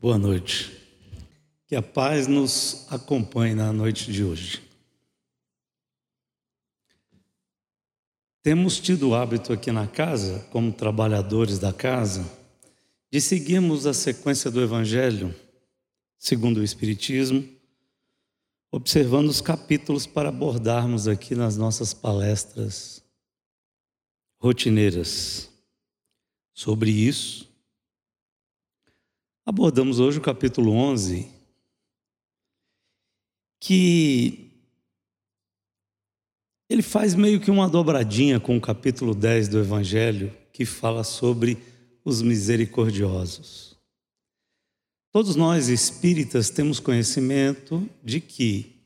Boa noite. Que a paz nos acompanhe na noite de hoje. Temos tido o hábito aqui na casa, como trabalhadores da casa, de seguirmos a sequência do Evangelho, segundo o Espiritismo, observando os capítulos para abordarmos aqui nas nossas palestras rotineiras. Sobre isso, abordamos hoje o capítulo 11, que ele faz meio que uma dobradinha com o capítulo 10 do Evangelho, que fala sobre os misericordiosos. Todos nós espíritas temos conhecimento de que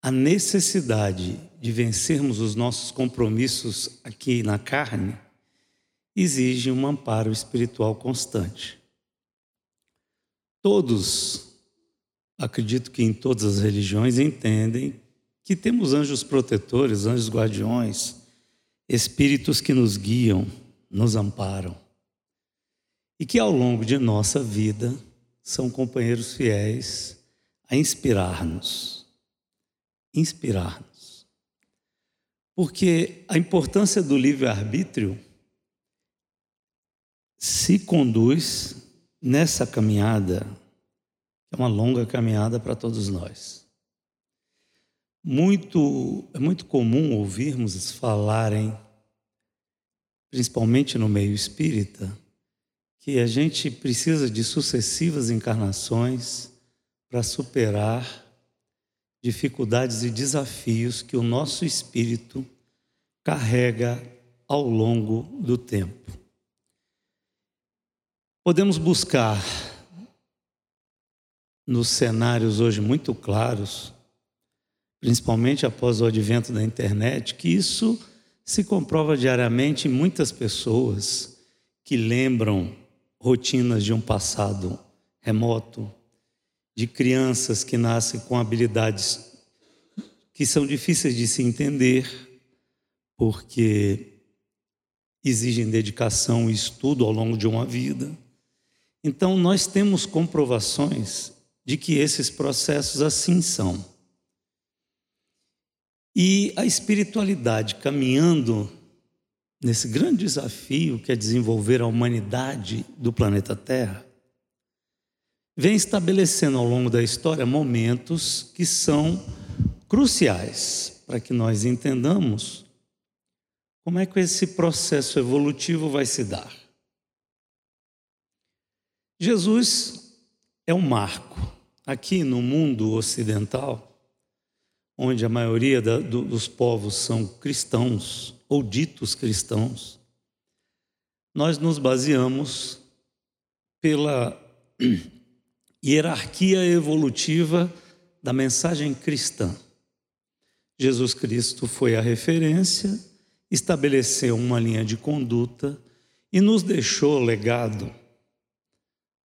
a necessidade de vencermos os nossos compromissos aqui na carne exige um amparo espiritual constante. Todos, acredito que em todas as religiões, entendem que temos anjos protetores, anjos guardiões, espíritos que nos guiam, nos amparam. E que ao longo de nossa vida são companheiros fiéis a inspirar-nos. Inspirar-nos. Porque a importância do livre-arbítrio se conduz nessa caminhada, é uma longa caminhada para todos nós. Muito, é muito comum ouvirmos falarem, principalmente no meio espírita, que a gente precisa de sucessivas encarnações para superar dificuldades e desafios que o nosso espírito carrega ao longo do tempo. Podemos buscar nos cenários hoje muito claros, principalmente após o advento da internet, que isso se comprova diariamente em muitas pessoas que lembram rotinas de um passado remoto, de crianças que nascem com habilidades que são difíceis de se entender, porque exigem dedicação e estudo ao longo de uma vida. Então, nós temos comprovações de que esses processos assim são. E a espiritualidade caminhando nesse grande desafio que é desenvolver a humanidade do planeta Terra, vem estabelecendo ao longo da história momentos que são cruciais para que nós entendamos como é que esse processo evolutivo vai se dar. Jesus é um marco. Aqui no mundo ocidental, onde a maioria da, do, dos povos são cristãos ou ditos cristãos, nós nos baseamos pela hierarquia evolutiva da mensagem cristã. Jesus Cristo foi a referência, estabeleceu uma linha de conduta e nos deixou legado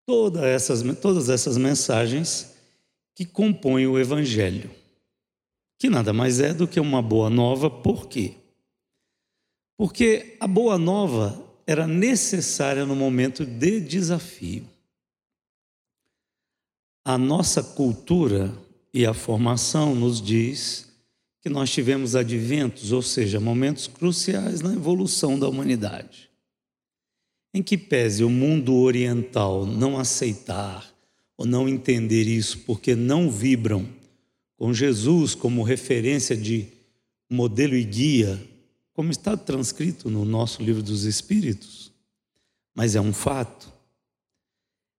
todas essas, todas essas mensagens que compõem o Evangelho, que nada mais é do que uma boa nova, por quê? Porque a boa nova era necessária no momento de desafio. A nossa cultura e a formação nos diz que nós tivemos adventos, ou seja, momentos cruciais na evolução da humanidade. Em que pese o mundo oriental não aceitar ou não entender isso porque não vibram com Jesus como referência de modelo e guia, como está transcrito no nosso livro dos Espíritos, mas é um fato.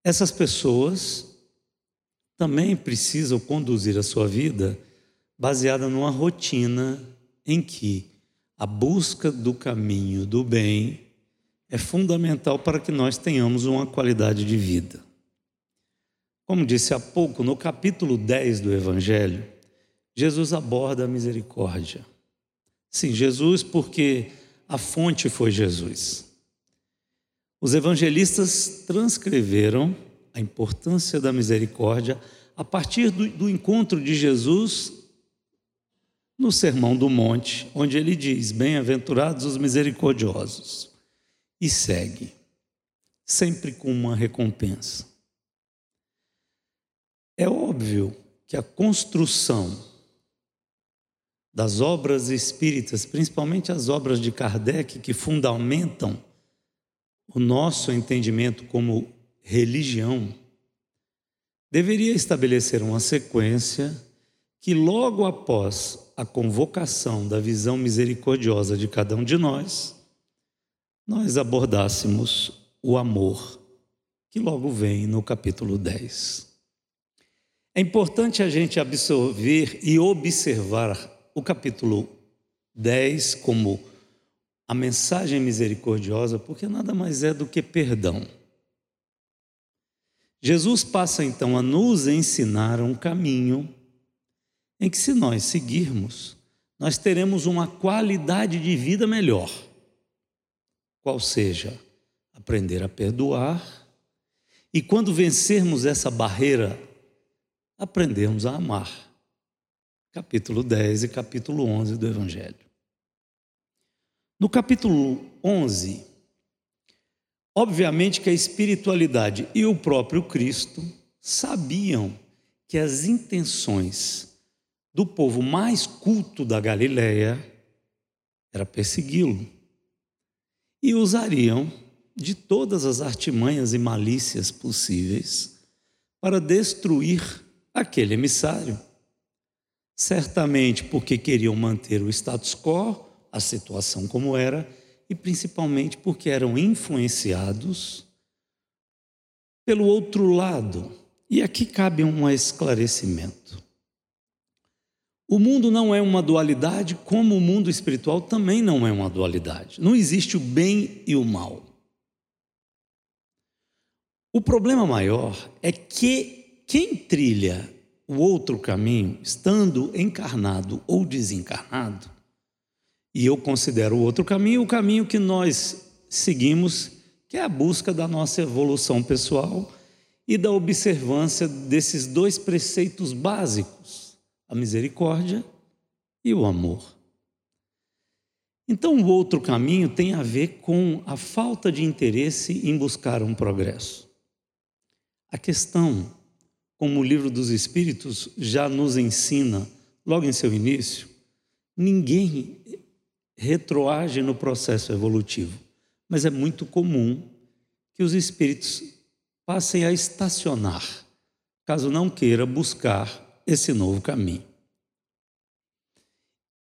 Essas pessoas também precisam conduzir a sua vida baseada numa rotina em que a busca do caminho do bem é fundamental para que nós tenhamos uma qualidade de vida. Como disse há pouco, no capítulo 10 do Evangelho, Jesus aborda a misericórdia. Sim, Jesus, porque a fonte foi Jesus. Os evangelistas transcreveram a importância da misericórdia a partir do, do encontro de Jesus no Sermão do Monte, onde ele diz: Bem-aventurados os misericordiosos e segue, sempre com uma recompensa. É óbvio que a construção das obras espíritas, principalmente as obras de Kardec, que fundamentam o nosso entendimento como religião, deveria estabelecer uma sequência que, logo após a convocação da visão misericordiosa de cada um de nós, nós abordássemos o amor, que logo vem no capítulo 10. É importante a gente absorver e observar o capítulo 10 como a mensagem misericordiosa, porque nada mais é do que perdão. Jesus passa então a nos ensinar um caminho em que, se nós seguirmos, nós teremos uma qualidade de vida melhor, qual seja aprender a perdoar e, quando vencermos essa barreira, aprendermos a amar. Capítulo 10 e capítulo 11 do Evangelho. No capítulo 11, obviamente que a espiritualidade e o próprio Cristo sabiam que as intenções do povo mais culto da Galileia era persegui-lo. E usariam de todas as artimanhas e malícias possíveis para destruir aquele emissário. Certamente porque queriam manter o status quo, a situação como era, e principalmente porque eram influenciados pelo outro lado. E aqui cabe um esclarecimento. O mundo não é uma dualidade, como o mundo espiritual também não é uma dualidade. Não existe o bem e o mal. O problema maior é que quem trilha o outro caminho, estando encarnado ou desencarnado, e eu considero o outro caminho o caminho que nós seguimos, que é a busca da nossa evolução pessoal e da observância desses dois preceitos básicos a misericórdia e o amor. Então, o outro caminho tem a ver com a falta de interesse em buscar um progresso. A questão, como o livro dos Espíritos já nos ensina logo em seu início, ninguém retroage no processo evolutivo, mas é muito comum que os espíritos passem a estacionar, caso não queira buscar esse novo caminho.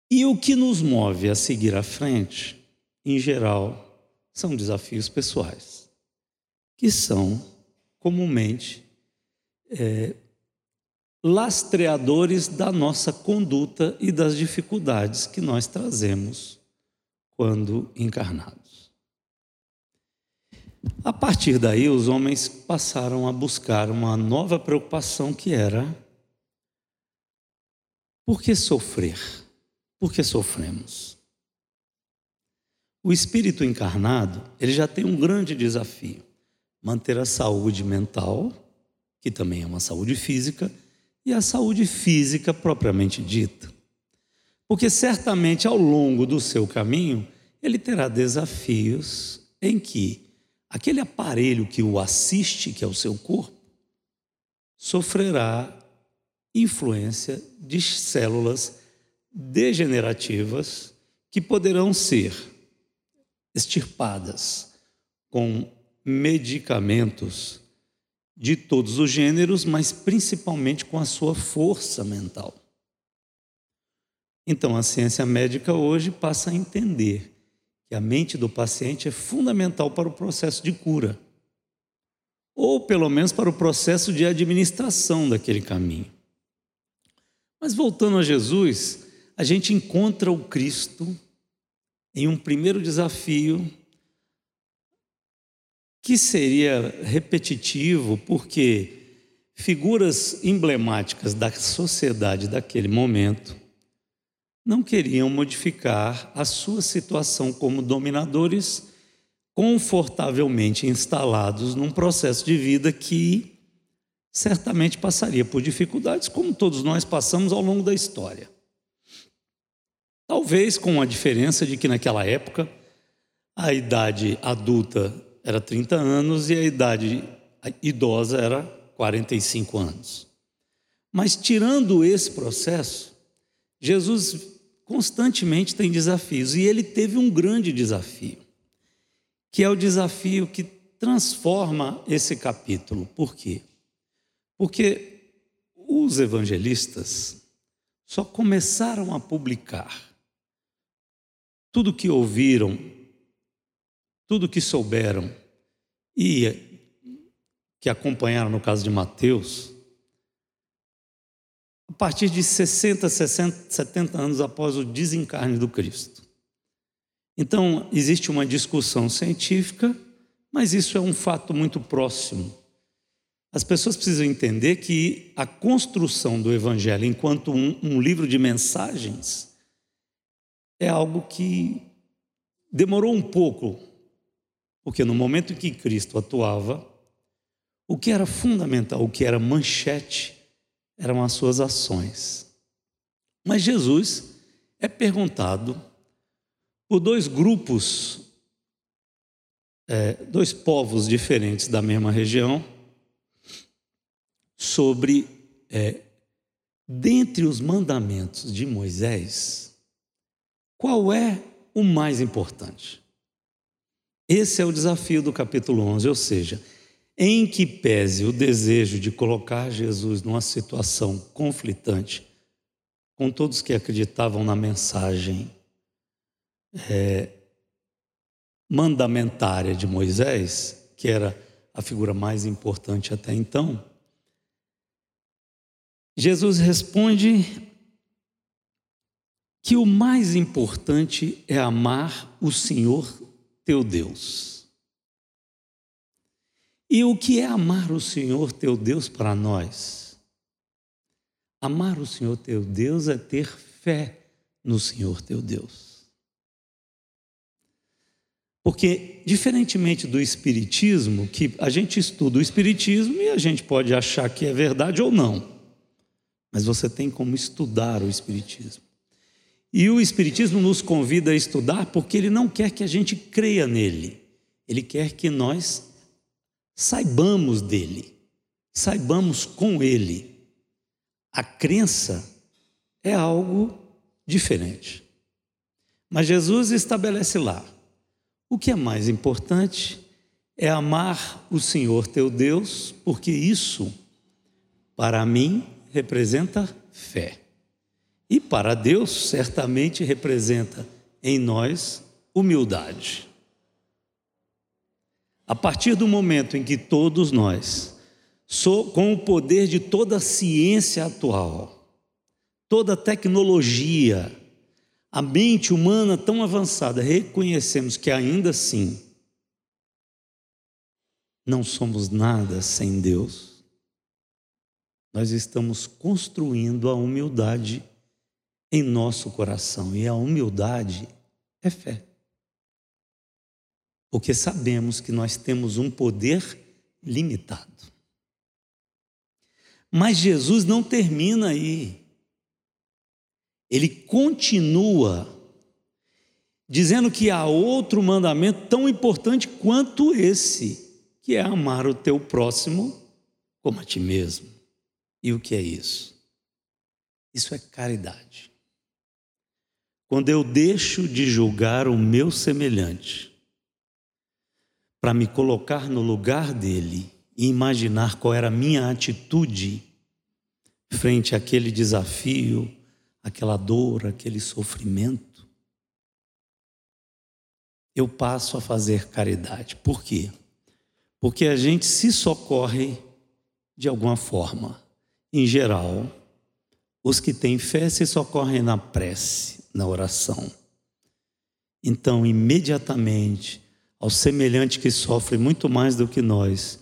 E o que nos move a seguir à frente, em geral, são desafios pessoais, que são comumente é, lastreadores da nossa conduta e das dificuldades que nós trazemos quando encarnados. A partir daí, os homens passaram a buscar uma nova preocupação que era por que sofrer? Por que sofremos? O espírito encarnado, ele já tem um grande desafio: manter a saúde mental, que também é uma saúde física, e a saúde física propriamente dita. Porque certamente ao longo do seu caminho, ele terá desafios em que aquele aparelho que o assiste, que é o seu corpo, sofrerá influência de células degenerativas que poderão ser extirpadas com medicamentos de todos os gêneros, mas principalmente com a sua força mental. Então, a ciência médica hoje passa a entender que a mente do paciente é fundamental para o processo de cura, ou pelo menos para o processo de administração daquele caminho. Mas voltando a Jesus, a gente encontra o Cristo em um primeiro desafio que seria repetitivo, porque figuras emblemáticas da sociedade daquele momento não queriam modificar a sua situação como dominadores confortavelmente instalados num processo de vida que certamente passaria por dificuldades, como todos nós passamos ao longo da história. Talvez com a diferença de que naquela época a idade adulta era 30 anos e a idade idosa era 45 anos. Mas tirando esse processo, Jesus constantemente tem desafios e ele teve um grande desafio, que é o desafio que transforma esse capítulo. Por quê? Porque os evangelistas só começaram a publicar tudo que ouviram, tudo que souberam e que acompanharam no caso de Mateus, a partir de 60, 60, 70 anos após o desencarne do Cristo. Então, existe uma discussão científica, mas isso é um fato muito próximo. As pessoas precisam entender que a construção do Evangelho enquanto um, um livro de mensagens é algo que demorou um pouco, porque no momento em que Cristo atuava, o que era fundamental, o que era manchete, eram as suas ações. Mas Jesus é perguntado por dois grupos, é, dois povos diferentes da mesma região, sobre, é, dentre os mandamentos de Moisés, qual é o mais importante? Esse é o desafio do capítulo 11, ou seja, em que pese o desejo de colocar Jesus numa situação conflitante com todos que acreditavam na mensagem é, mandamentária de Moisés, que era a figura mais importante até então, Jesus responde que o mais importante é amar o Senhor teu Deus. E o que é amar o Senhor teu Deus para nós? Amar o Senhor teu Deus é ter fé no Senhor teu Deus. Porque, diferentemente do Espiritismo, que a gente estuda o Espiritismo e a gente pode achar que é verdade ou não, mas você tem como estudar o Espiritismo. E o Espiritismo nos convida a estudar porque ele não quer que a gente creia nele, ele quer que nós saibamos dele, saibamos com ele. A crença é algo diferente. Mas Jesus estabelece lá: o que é mais importante é amar o Senhor teu Deus, porque isso, para mim, representa fé. E para Deus, certamente representa em nós humildade. A partir do momento em que todos nós, com o poder de toda a ciência atual, toda a tecnologia, a mente humana tão avançada, reconhecemos que ainda assim não somos nada sem Deus, nós estamos construindo a humildade em nosso coração, e a humildade é fé porque sabemos que nós temos um poder limitado. Mas Jesus não termina aí. Ele continua dizendo que há outro mandamento tão importante quanto esse, que é amar o teu próximo como a ti mesmo. E o que é isso? Isso é caridade. Quando eu deixo de julgar o meu semelhante, para me colocar no lugar dele e imaginar qual era a minha atitude frente àquele desafio, aquela dor, aquele sofrimento, eu passo a fazer caridade. Por quê? Porque a gente se socorre de alguma forma. Em geral, os que têm fé se socorrem na prece, na oração. Então, imediatamente, ao semelhante que sofre muito mais do que nós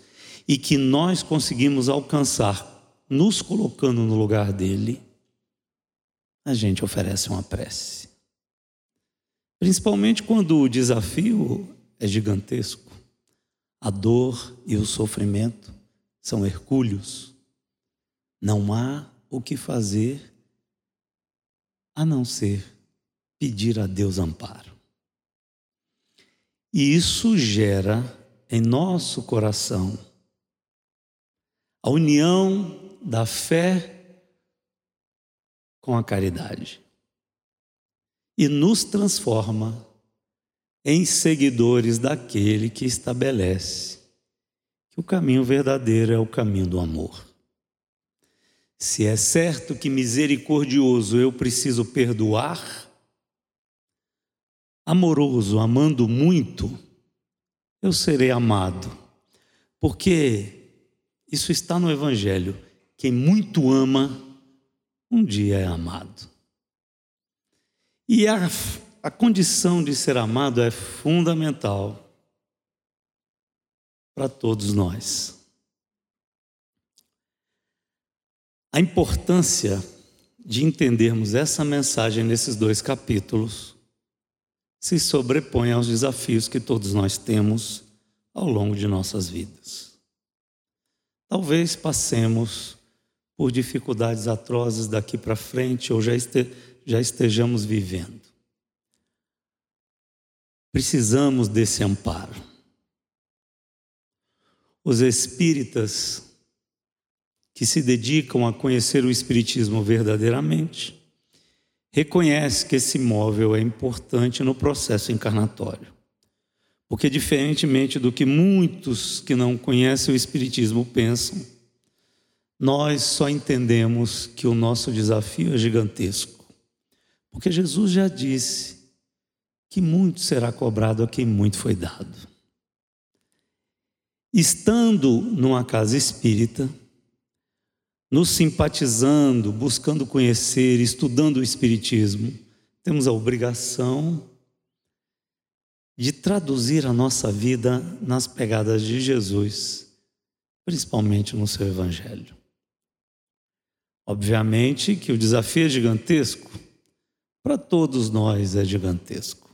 e que nós conseguimos alcançar nos colocando no lugar dele, a gente oferece uma prece. Principalmente quando o desafio é gigantesco, a dor e o sofrimento são hercúleos. Não há o que fazer a não ser pedir a Deus amparo. E isso gera em nosso coração a união da fé com a caridade e nos transforma em seguidores daquele que estabelece que o caminho verdadeiro é o caminho do amor. Se é certo que misericordioso eu preciso perdoar, amoroso, amando muito, eu serei amado, porque isso está no Evangelho. Quem muito ama, um dia é amado. E a, a condição de ser amado é fundamental para todos nós. A importância de entendermos essa mensagem nesses dois capítulos se sobrepõe aos desafios que todos nós temos ao longo de nossas vidas. Talvez passemos por dificuldades atrozes daqui para frente ou já, este, já estejamos vivendo. Precisamos desse amparo. Os espíritas que se dedicam a conhecer o Espiritismo verdadeiramente reconhecem que esse móvel é importante no processo encarnatório. Porque, diferentemente do que muitos que não conhecem o Espiritismo pensam, nós só entendemos que o nosso desafio é gigantesco. Porque Jesus já disse que muito será cobrado a quem muito foi dado. Estando numa casa espírita, nos simpatizando, buscando conhecer, estudando o Espiritismo, temos a obrigação de traduzir a nossa vida nas pegadas de Jesus, principalmente no seu Evangelho. Obviamente que o desafio é gigantesco, para todos nós é gigantesco.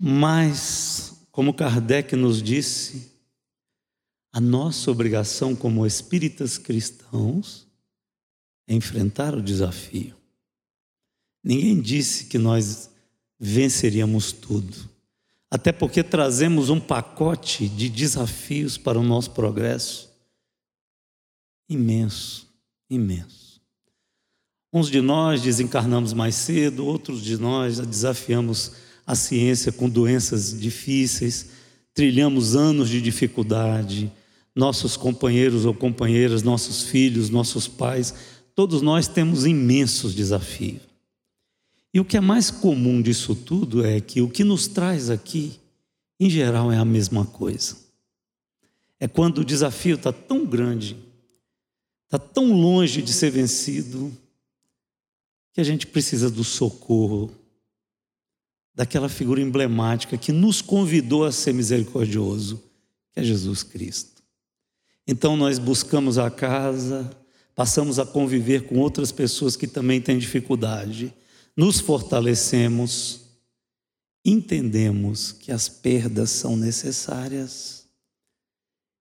Mas, como Kardec nos disse, a nossa obrigação como espíritas cristãos é enfrentar o desafio. Ninguém disse que nós venceríamos tudo, até porque trazemos um pacote de desafios para o nosso progresso imenso, imenso. Uns de nós desencarnamos mais cedo, outros de nós desafiamos a ciência com doenças difíceis, trilhamos anos de dificuldade, nossos companheiros ou companheiras, nossos filhos, nossos pais, todos nós temos imensos desafios. E o que é mais comum disso tudo é que o que nos traz aqui, em geral, é a mesma coisa. É quando o desafio está tão grande, está tão longe de ser vencido, que a gente precisa do socorro daquela figura emblemática que nos convidou a ser misericordioso, que é Jesus Cristo. Então nós buscamos a casa, passamos a conviver com outras pessoas que também têm dificuldade, nos fortalecemos, entendemos que as perdas são necessárias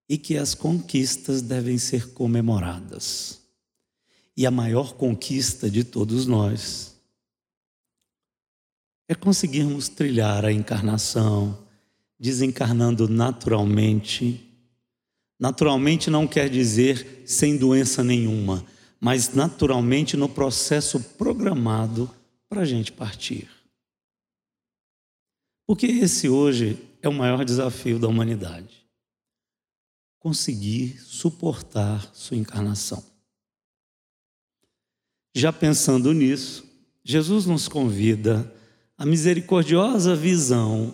e que as conquistas devem ser comemoradas. E a maior conquista de todos nós é conseguirmos trilhar a encarnação, desencarnando naturalmente. Naturalmente não quer dizer sem doença nenhuma, mas naturalmente no processo programado para a gente partir. Porque esse hoje é o maior desafio da humanidade. Conseguir suportar sua encarnação. Já pensando nisso, Jesus nos convida a misericordiosa visão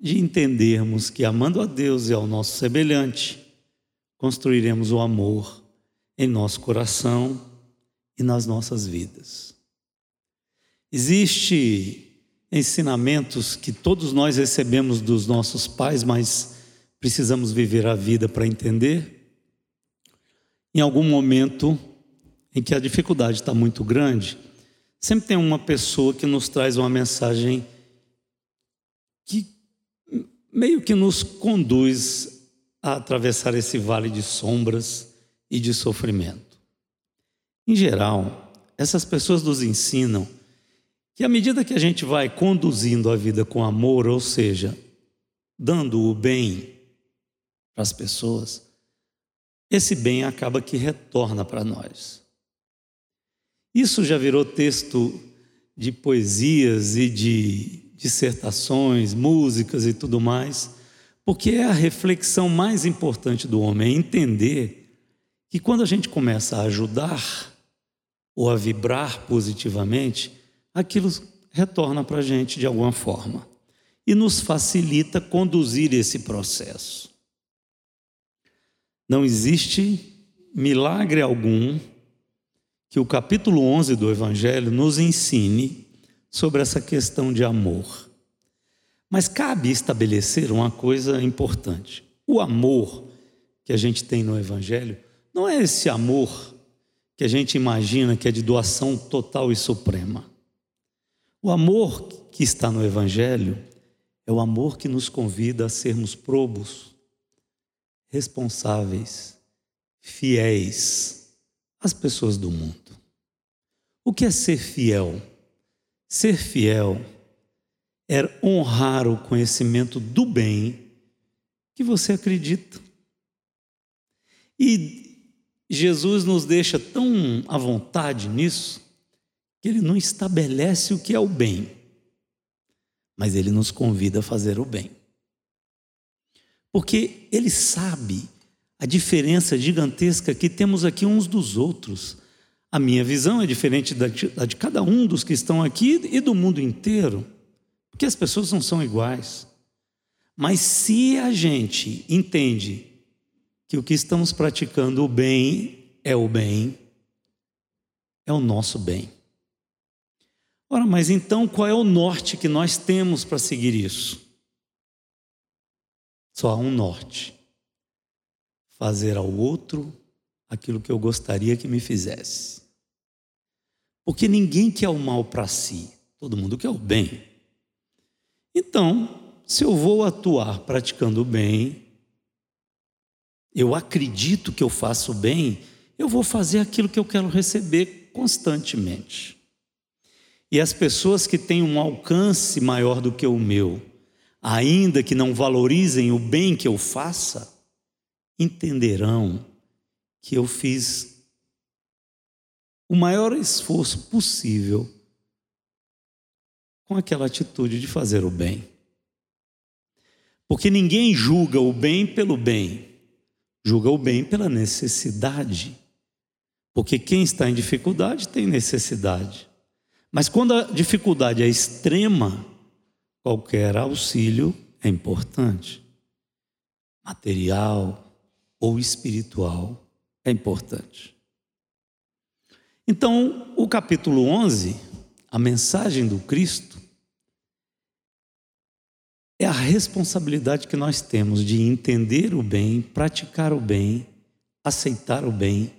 de entendermos que, amando a Deus e ao nosso semelhante, construiremos o amor em nosso coração e nas nossas vidas. Existem ensinamentos que todos nós recebemos dos nossos pais, mas precisamos viver a vida para entender. Em algum momento em que a dificuldade está muito grande, Sempre tem uma pessoa que nos traz uma mensagem que meio que nos conduz a atravessar esse vale de sombras e de sofrimento. Em geral, essas pessoas nos ensinam que à medida que a gente vai conduzindo a vida com amor, ou seja, dando o bem para as pessoas, esse bem acaba que retorna para nós. Isso já virou texto de poesias e de dissertações, músicas e tudo mais, porque é a reflexão mais importante do homem, é entender que quando a gente começa a ajudar ou a vibrar positivamente, aquilo retorna para a gente de alguma forma e nos facilita conduzir esse processo. Não existe milagre algum que o capítulo 11 do Evangelho nos ensine sobre essa questão de amor. Mas cabe estabelecer uma coisa importante. O amor que a gente tem no Evangelho não é esse amor que a gente imagina que é de doação total e suprema. O amor que está no Evangelho é o amor que nos convida a sermos probos, responsáveis, fiéis às pessoas do mundo. O que é ser fiel? Ser fiel é honrar o conhecimento do bem que você acredita. E Jesus nos deixa tão à vontade nisso que ele não estabelece o que é o bem, mas ele nos convida a fazer o bem. Porque ele sabe a diferença gigantesca que temos aqui uns dos outros. A minha visão é diferente da de, da de cada um dos que estão aqui e do mundo inteiro, porque as pessoas não são iguais. Mas se a gente entende que o que estamos praticando o bem é o bem, é o nosso bem. Ora, mas então qual é o norte que nós temos para seguir isso? Só há um norte: fazer ao outro aquilo que eu gostaria que me fizesse. Porque ninguém quer o mal para si, todo mundo quer o bem. Então, se eu vou atuar praticando bem, eu acredito que eu faço bem, eu vou fazer aquilo que eu quero receber constantemente. E as pessoas que têm um alcance maior do que o meu, ainda que não valorizem o bem que eu faça, entenderão que eu fiz o maior esforço possível com aquela atitude de fazer o bem. Porque ninguém julga o bem pelo bem, julga o bem pela necessidade. Porque quem está em dificuldade tem necessidade. Mas quando a dificuldade é extrema, qualquer auxílio é importante. Material ou espiritual é importante. Então, o capítulo 11, a mensagem do Cristo, é a responsabilidade que nós temos de entender o bem, praticar o bem, aceitar o bem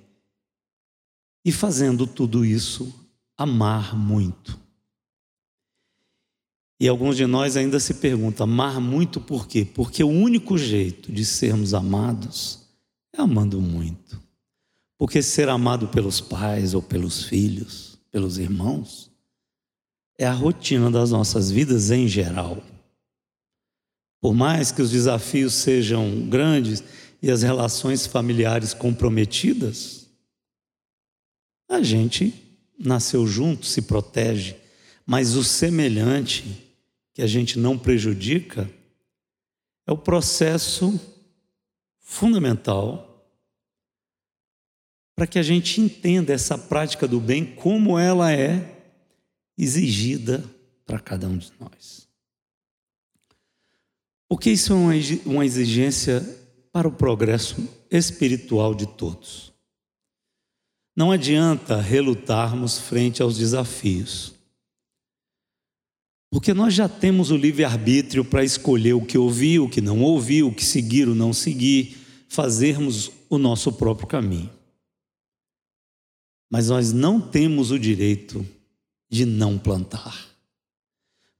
e fazendo tudo isso amar muito. E alguns de nós ainda se perguntam: amar muito por quê? Porque o único jeito de sermos amados é amando muito. Porque ser amado pelos pais ou pelos filhos, pelos irmãos, é a rotina das nossas vidas em geral. Por mais que os desafios sejam grandes e as relações familiares comprometidas, a gente nasceu junto, se protege, mas o semelhante, que a gente não prejudica, é o processo fundamental para que a gente entenda essa prática do bem como ela é exigida para cada um de nós. Porque isso é uma exigência para o progresso espiritual de todos. Não adianta relutarmos frente aos desafios. Porque nós já temos o livre-arbítrio para escolher o que ouvir, o que não ouvir, o que seguir, o não seguir, fazermos o nosso próprio caminho. Mas nós não temos o direito de não plantar.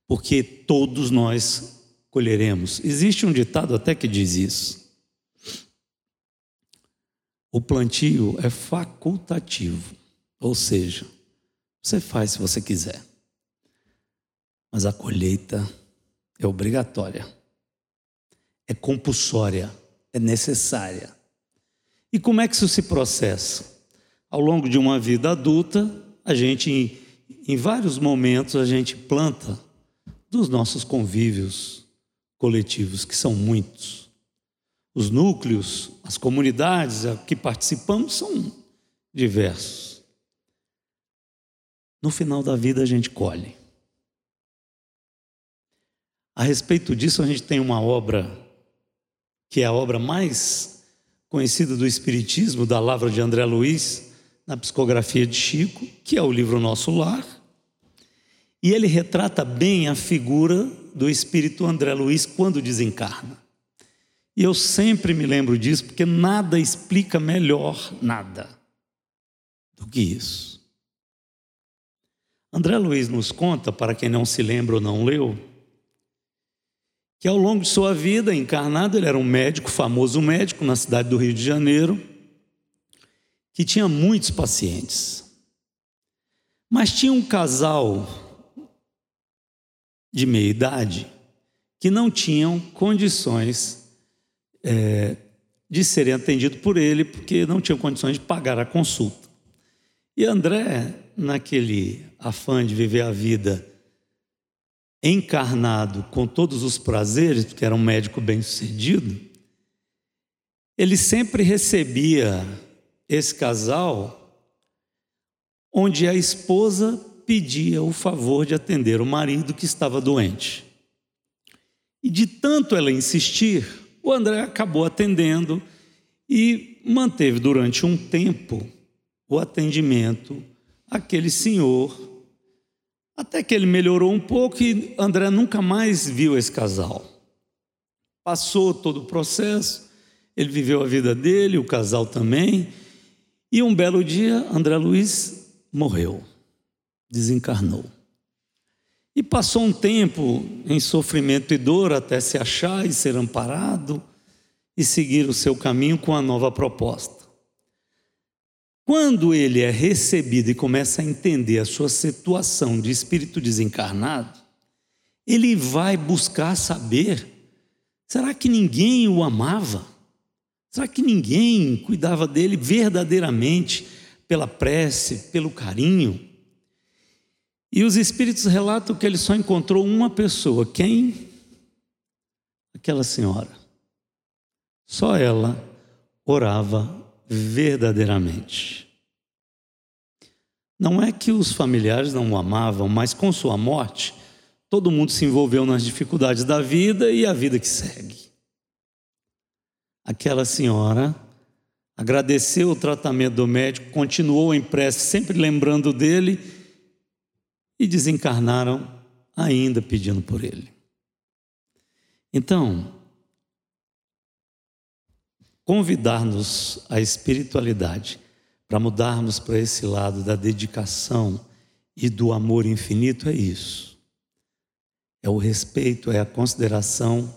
Porque todos nós colheremos. Existe um ditado até que diz isso. O plantio é facultativo, ou seja, você faz se você quiser, mas a colheita é obrigatória, é compulsória, é necessária. E como é que isso se processa? Ao longo de uma vida adulta, a gente, em, vários momentos, a gente planta dos nossos convívios coletivos, que são muitos. Os núcleos, as comunidades a que participamos são diversos. No final da vida a gente colhe. A respeito disso, a gente tem uma obra que é a obra mais conhecida do Espiritismo, da Lavra de André Luiz, na psicografia de Chico, que é o livro Nosso Lar. E ele retrata bem a figura do espírito André Luiz quando desencarna. E eu sempre me lembro disso, porque nada explica melhor nada do que isso. André Luiz nos conta, para quem não se lembra ou não leu, que ao longo de sua vida encarnado, ele era um médico, famoso médico na cidade do Rio de Janeiro, que tinha muitos pacientes. Mas tinha um casal de meia idade que não tinham condições é, de serem atendidos por ele, porque não tinham condições de pagar a consulta. E André, naquele afã de viver a vida encarnado com todos os prazeres, porque era um médico bem-sucedido, ele sempre recebia esse casal onde a esposa pedia o favor de atender o marido que estava doente. E de tanto ela insistir, o André acabou atendendo e manteve durante um tempo o atendimento àquele senhor até que ele melhorou um pouco e André nunca mais viu esse casal. Passou todo o processo, ele viveu a vida dele, o casal também, e um belo dia André Luiz morreu, desencarnou. E passou um tempo em sofrimento e dor até se achar e ser amparado e seguir o seu caminho com a nova proposta. Quando ele é recebido e começa a entender a sua situação de espírito desencarnado, ele vai buscar saber: será que ninguém o amava? Será que ninguém cuidava dele verdadeiramente pela prece, pelo carinho? E os espíritos relatam que ele só encontrou uma pessoa, quem? Aquela senhora. Só ela orava verdadeiramente. Não é que os familiares não o amavam, mas com sua morte, todo mundo se envolveu nas dificuldades da vida e a vida que segue. Aquela senhora agradeceu o tratamento do médico, continuou em prece, sempre lembrando dele, e desencarnaram ainda pedindo por ele. Então, convidar-nos à espiritualidade, para mudarmos para esse lado da dedicação e do amor infinito, é isso. É o respeito, é a consideração,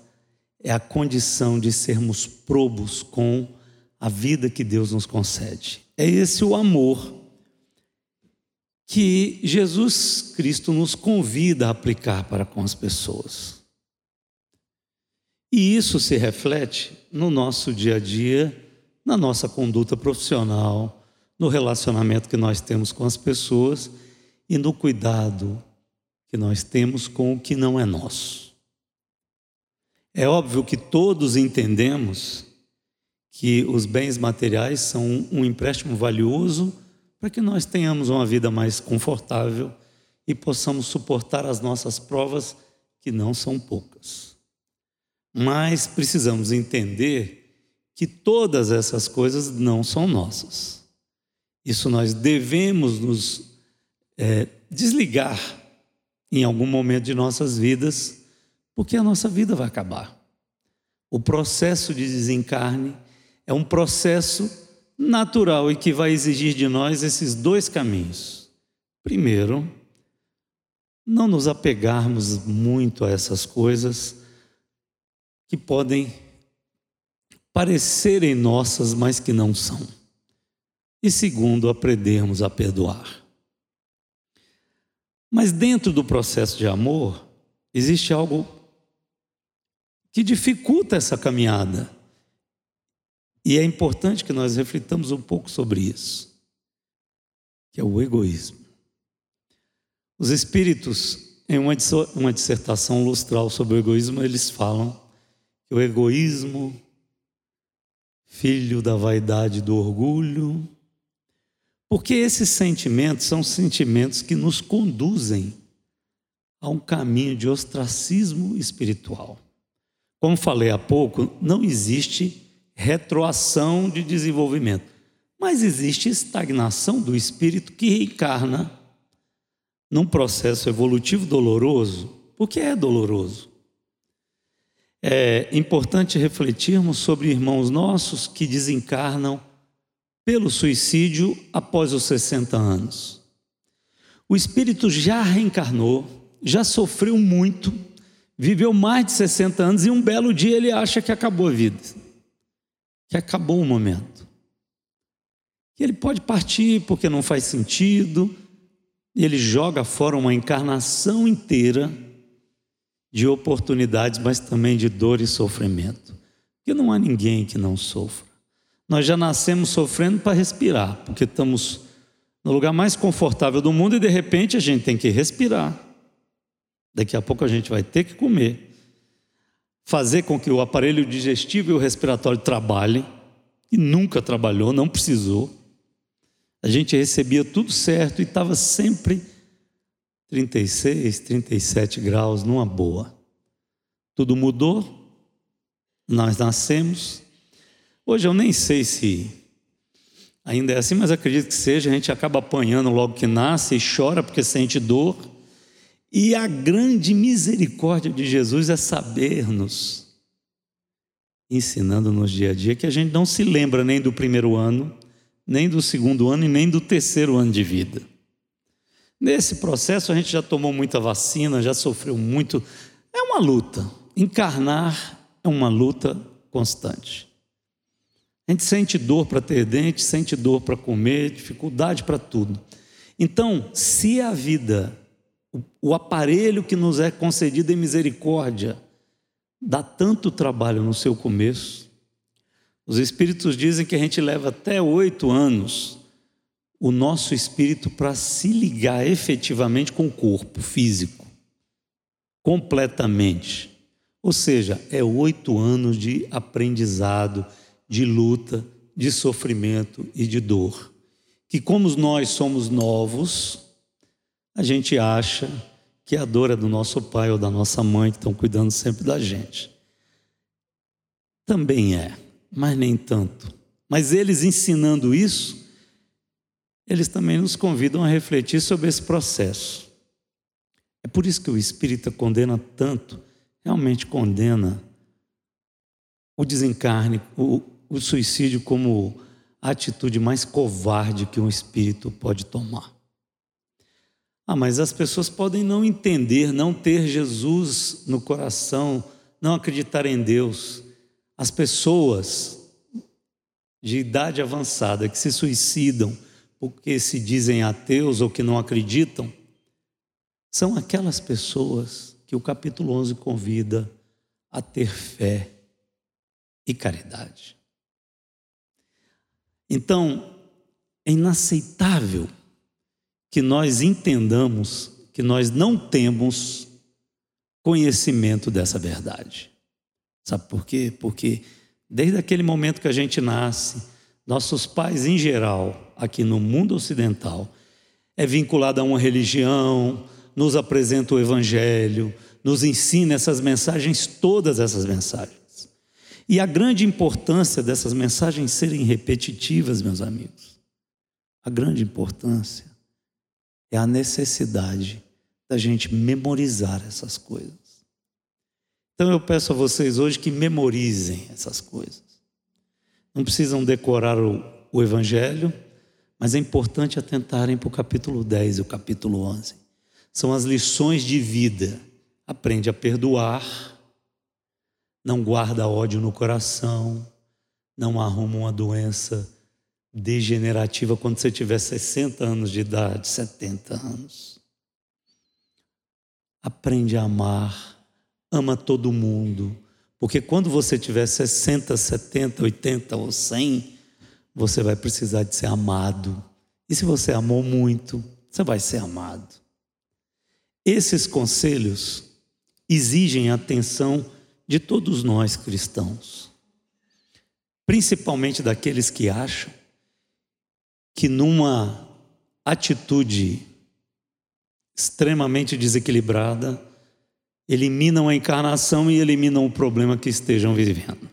é a condição de sermos probos com a vida que Deus nos concede. É esse o amor que Jesus Cristo nos convida a aplicar para com as pessoas. E isso se reflete no nosso dia a dia, na nossa conduta profissional, no relacionamento que nós temos com as pessoas e no cuidado que nós temos com o que não é nosso. É óbvio que todos entendemos que os bens materiais são um empréstimo valioso para que nós tenhamos uma vida mais confortável e possamos suportar as nossas provas, que não são poucas. Mas precisamos entender que todas essas coisas não são nossas. Isso nós devemos nos é, desligar em algum momento de nossas vidas, porque a nossa vida vai acabar. O processo de desencarne é um processo natural e que vai exigir de nós esses dois caminhos. Primeiro, não nos apegarmos muito a essas coisas que podem parecerem nossas, mas que não são. E segundo, aprendermos a perdoar. Mas dentro do processo de amor, existe algo que dificulta essa caminhada. E é importante que nós reflitamos um pouco sobre isso, que é o egoísmo. Os espíritos, em uma dissertação lustral sobre o egoísmo, eles falam que o egoísmo, filho da vaidade e do orgulho, porque esses sentimentos são sentimentos que nos conduzem a um caminho de ostracismo espiritual. Como falei há pouco, não existe retroação de desenvolvimento, mas existe estagnação do espírito que reencarna num processo evolutivo doloroso, porque é doloroso. É importante refletirmos sobre irmãos nossos que desencarnam pelo suicídio após os 60 anos. O espírito já reencarnou, já sofreu muito, viveu mais de 60 anos e um belo dia ele acha que acabou a vida, que acabou o momento. Que ele pode partir porque não faz sentido, e ele joga fora uma encarnação inteira de oportunidades, mas também de dor e sofrimento. Porque não há ninguém que não sofra. Nós já nascemos sofrendo para respirar, porque estamos no lugar mais confortável do mundo e de repente a gente tem que respirar. Daqui a pouco a gente vai ter que comer. Fazer com que o aparelho digestivo e o respiratório trabalhem, e nunca trabalhou, não precisou. A gente recebia tudo certo e estava sempre 36, 37 graus, numa boa. Tudo mudou, nós nascemos, Hoje eu nem sei se ainda é assim, mas acredito que seja. A gente acaba apanhando logo que nasce e chora porque sente dor. E a grande misericórdia de Jesus é saber-nos, ensinando nos dia a dia, que a gente não se lembra nem do primeiro ano, nem do segundo ano e nem do terceiro ano de vida. Nesse processo a gente já tomou muita vacina, já sofreu muito. É uma luta. Encarnar é uma luta constante. A gente sente dor para ter dente, sente dor para comer, dificuldade para tudo. Então, se a vida, o aparelho que nos é concedido em misericórdia, dá tanto trabalho no seu começo, os espíritos dizem que a gente leva até oito anos o nosso espírito para se ligar efetivamente com o corpo físico, completamente. Ou seja, é oito anos de aprendizado de luta, de sofrimento e de dor. Que, como nós somos novos, a gente acha que a dor é do nosso pai ou da nossa mãe, que estão cuidando sempre da gente. Também é, mas nem tanto. Mas eles ensinando isso, eles também nos convidam a refletir sobre esse processo. É por isso que o espírita condena tanto, realmente condena o desencarne, o, o suicídio como a atitude mais covarde que um espírito pode tomar. Ah, mas as pessoas podem não entender, não ter Jesus no coração, não acreditar em Deus. As pessoas de idade avançada que se suicidam porque se dizem ateus ou que não acreditam, são aquelas pessoas que o capítulo 11 convida a ter fé e caridade. Então, é inaceitável que nós entendamos que nós não temos conhecimento dessa verdade. Sabe por quê? Porque desde aquele momento que a gente nasce, nossos pais em geral, aqui no mundo ocidental, é vinculado a uma religião, nos apresenta o evangelho, nos ensina essas mensagens, todas essas mensagens. E a grande importância dessas mensagens serem repetitivas, meus amigos, a grande importância é a necessidade da gente memorizar essas coisas. Então eu peço a vocês hoje que memorizem essas coisas. Não precisam decorar o, o Evangelho, mas é importante atentarem para o capítulo 10 e o capítulo 11. São as lições de vida. Aprende a perdoar não guarda ódio no coração, não arruma uma doença degenerativa quando você tiver 60 anos de idade, 70 anos. Aprende a amar, ama todo mundo, porque quando você tiver 60, 70, 80 ou 100, você vai precisar de ser amado. E se você amou muito, você vai ser amado. Esses conselhos exigem a atenção de todos nós cristãos, principalmente daqueles que acham que numa atitude extremamente desequilibrada, eliminam a encarnação e eliminam o problema que estejam vivendo.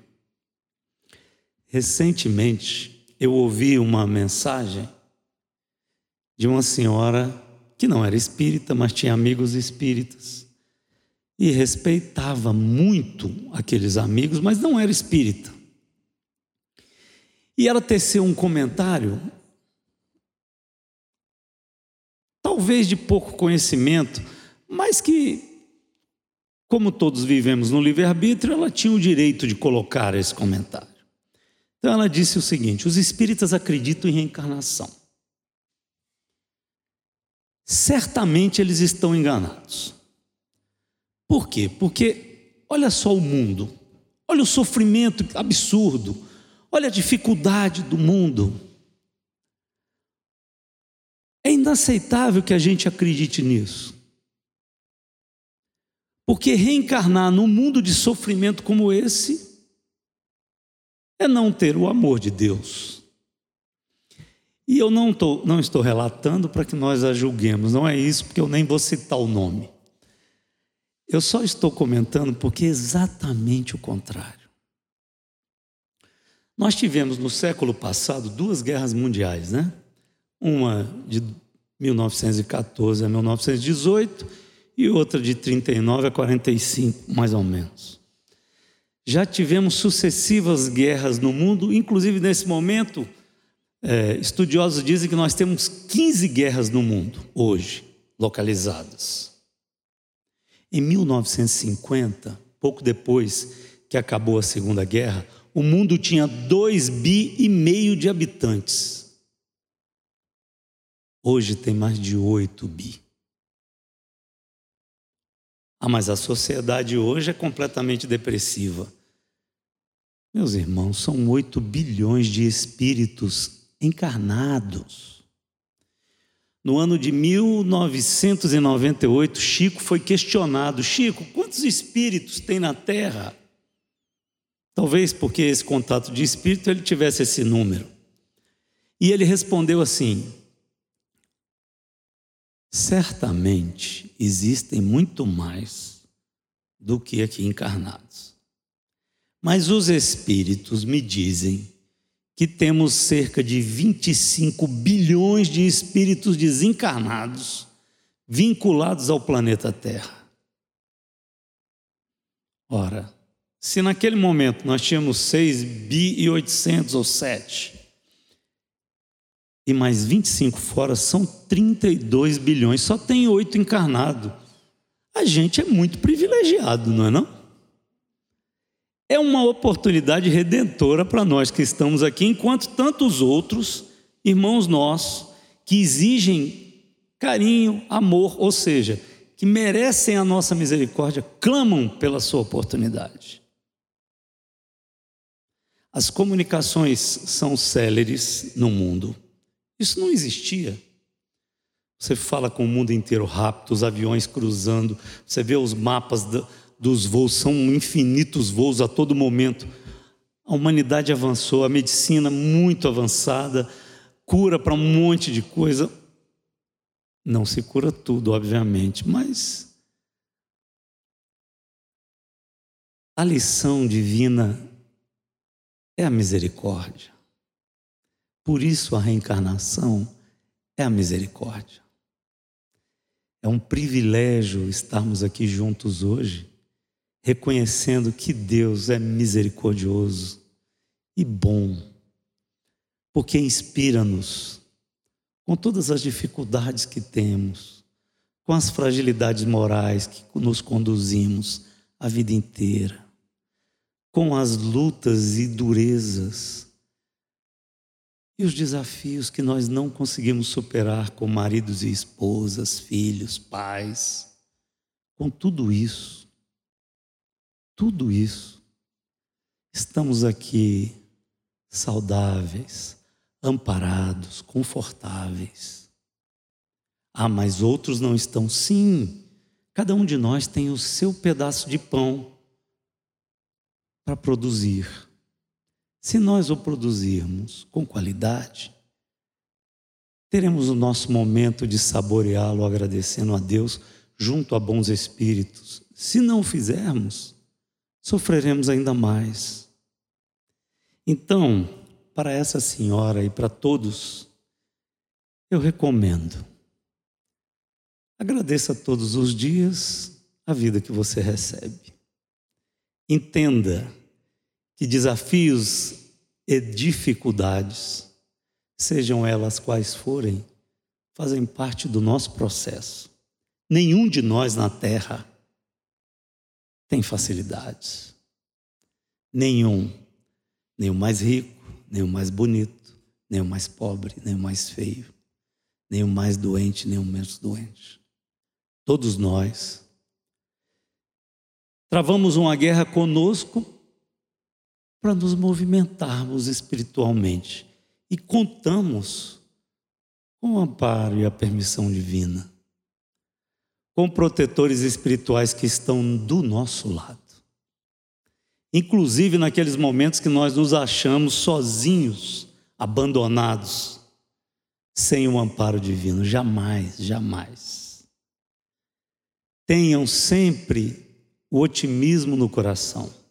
Recentemente, eu ouvi uma mensagem de uma senhora que não era espírita, mas tinha amigos espíritas e respeitava muito aqueles amigos, mas não era espírita. E ela teceu um comentário, talvez de pouco conhecimento, mas que, como todos vivemos no livre-arbítrio, ela tinha o direito de colocar esse comentário. Então ela disse o seguinte: os espíritas acreditam em reencarnação. Certamente eles estão enganados. Por quê? Porque olha só o mundo, olha o sofrimento absurdo, olha a dificuldade do mundo. É inaceitável que a gente acredite nisso. Porque reencarnar num mundo de sofrimento como esse é não ter o amor de Deus. E eu não, tô, não estou relatando para que nós a julguemos, não é isso, porque eu nem vou citar o nome. Eu só estou comentando porque é exatamente o contrário. Nós tivemos no século passado duas guerras mundiais, né? Uma de 1914 a 1918 e outra de 39 a 45, mais ou menos. Já tivemos sucessivas guerras no mundo, inclusive nesse momento, é, estudiosos dizem que nós temos 15 guerras no mundo hoje, localizadas. Em 1950, pouco depois que acabou a Segunda Guerra, o mundo tinha 2 bi e meio de habitantes. Hoje tem mais de 8 bi. Ah, mas a sociedade hoje é completamente depressiva. Meus irmãos, são 8 bilhões de espíritos encarnados. No ano de 1998, Chico foi questionado: Chico, quantos espíritos tem na Terra? Talvez porque esse contato de espírito ele tivesse esse número. E ele respondeu assim: Certamente existem muito mais do que aqui encarnados. Mas os espíritos me dizem que temos cerca de 25 bilhões de espíritos desencarnados vinculados ao planeta Terra. Ora, se naquele momento nós tínhamos 6 bi e 800 ou 7, e mais 25 fora, são 32 bilhões, só tem 8 encarnados. A gente é muito privilegiado, não é não? é uma oportunidade redentora para nós que estamos aqui, enquanto tantos outros irmãos nossos que exigem carinho, amor, ou seja, que merecem a nossa misericórdia, clamam pela sua oportunidade. As comunicações são céleres no mundo. Isso não existia. Você fala com o mundo inteiro rápido, os aviões cruzando, você vê os mapas dos voos, são infinitos voos a todo momento. A humanidade avançou, a medicina muito avançada, cura para um monte de coisa. Não se cura tudo, obviamente, mas a lição divina é a misericórdia. Por isso a reencarnação é a misericórdia. É um privilégio estarmos aqui juntos hoje reconhecendo que Deus é misericordioso e bom, porque inspira-nos com todas as dificuldades que temos, com as fragilidades morais que nos conduzimos a vida inteira, com as lutas e durezas e os desafios que nós não conseguimos superar com maridos e esposas, filhos, pais, com tudo isso tudo isso, estamos aqui saudáveis, amparados, confortáveis. Ah, mas outros não estão? Sim, Cada um de nós tem o seu pedaço de pão para produzir. Se nós o produzirmos com qualidade, teremos o nosso momento de saboreá-lo agradecendo a Deus junto a bons espíritos. Se não o fizermos, sofreremos ainda mais. Então, para essa senhora e para todos, eu recomendo. Agradeça todos os dias a vida que você recebe. Entenda que desafios e dificuldades, sejam elas quais forem, fazem parte do nosso processo. Nenhum de nós na Terra tem facilidades. Nenhum. Nem o mais rico, nem o mais bonito, nem o mais pobre, nem o mais feio, nem o mais doente, nem o menos doente. Todos nós travamos uma guerra conosco para nos movimentarmos espiritualmente e contamos com o amparo e a permissão divina, com protetores espirituais que estão do nosso lado. Inclusive naqueles momentos que nós nos achamos sozinhos, abandonados, sem o amparo divino. Jamais, jamais. Tenham sempre o otimismo no coração.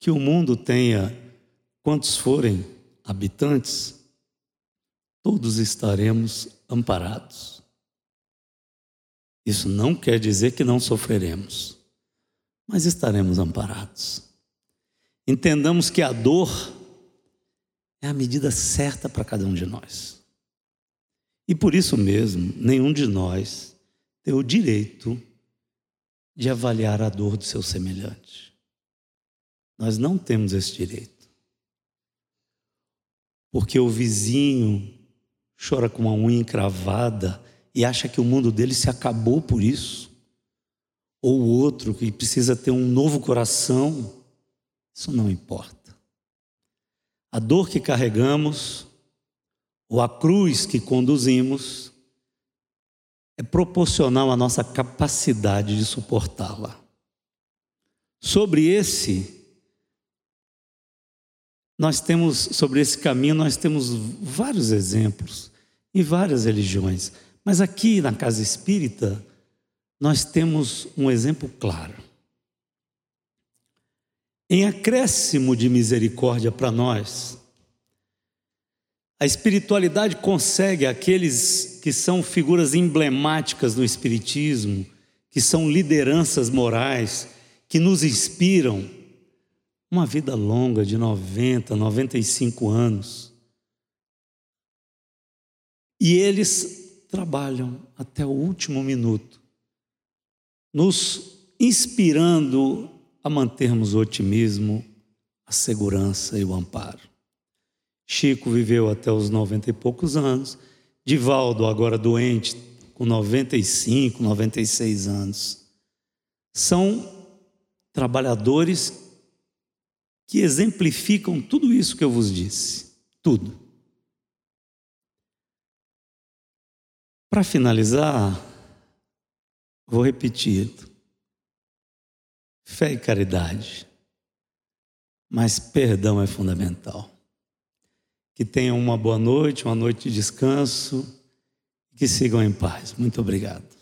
Que o mundo tenha, quantos forem habitantes, todos estaremos amparados. Isso não quer dizer que não sofreremos mas estaremos amparados. Entendamos que a dor é a medida certa para cada um de nós. E por isso mesmo, nenhum de nós tem o direito de avaliar a dor do seu semelhante. Nós não temos esse direito. Porque o vizinho chora com uma unha encravada e acha que o mundo dele se acabou por isso ou o outro que precisa ter um novo coração, isso não importa. A dor que carregamos, ou a cruz que conduzimos, é proporcional à nossa capacidade de suportá-la. Sobre esse, nós temos, sobre esse caminho, nós temos vários exemplos em várias religiões. Mas aqui na casa espírita, nós temos um exemplo claro. Em acréscimo de misericórdia para nós, a espiritualidade consegue aqueles que são figuras emblemáticas do Espiritismo, que são lideranças morais, que nos inspiram, uma vida longa de 90, 95 anos. E eles trabalham até o último minuto nos inspirando a mantermos o otimismo, a segurança e o amparo. Chico viveu até os noventa e poucos anos, Divaldo, agora doente, com 95, 96 anos. São trabalhadores que exemplificam tudo isso que eu vos disse. Tudo. Para finalizar, Vou repetir. Fé e caridade. Mas perdão é fundamental. Que tenham uma boa noite, uma noite de descanso. Que sigam em paz. Muito obrigado.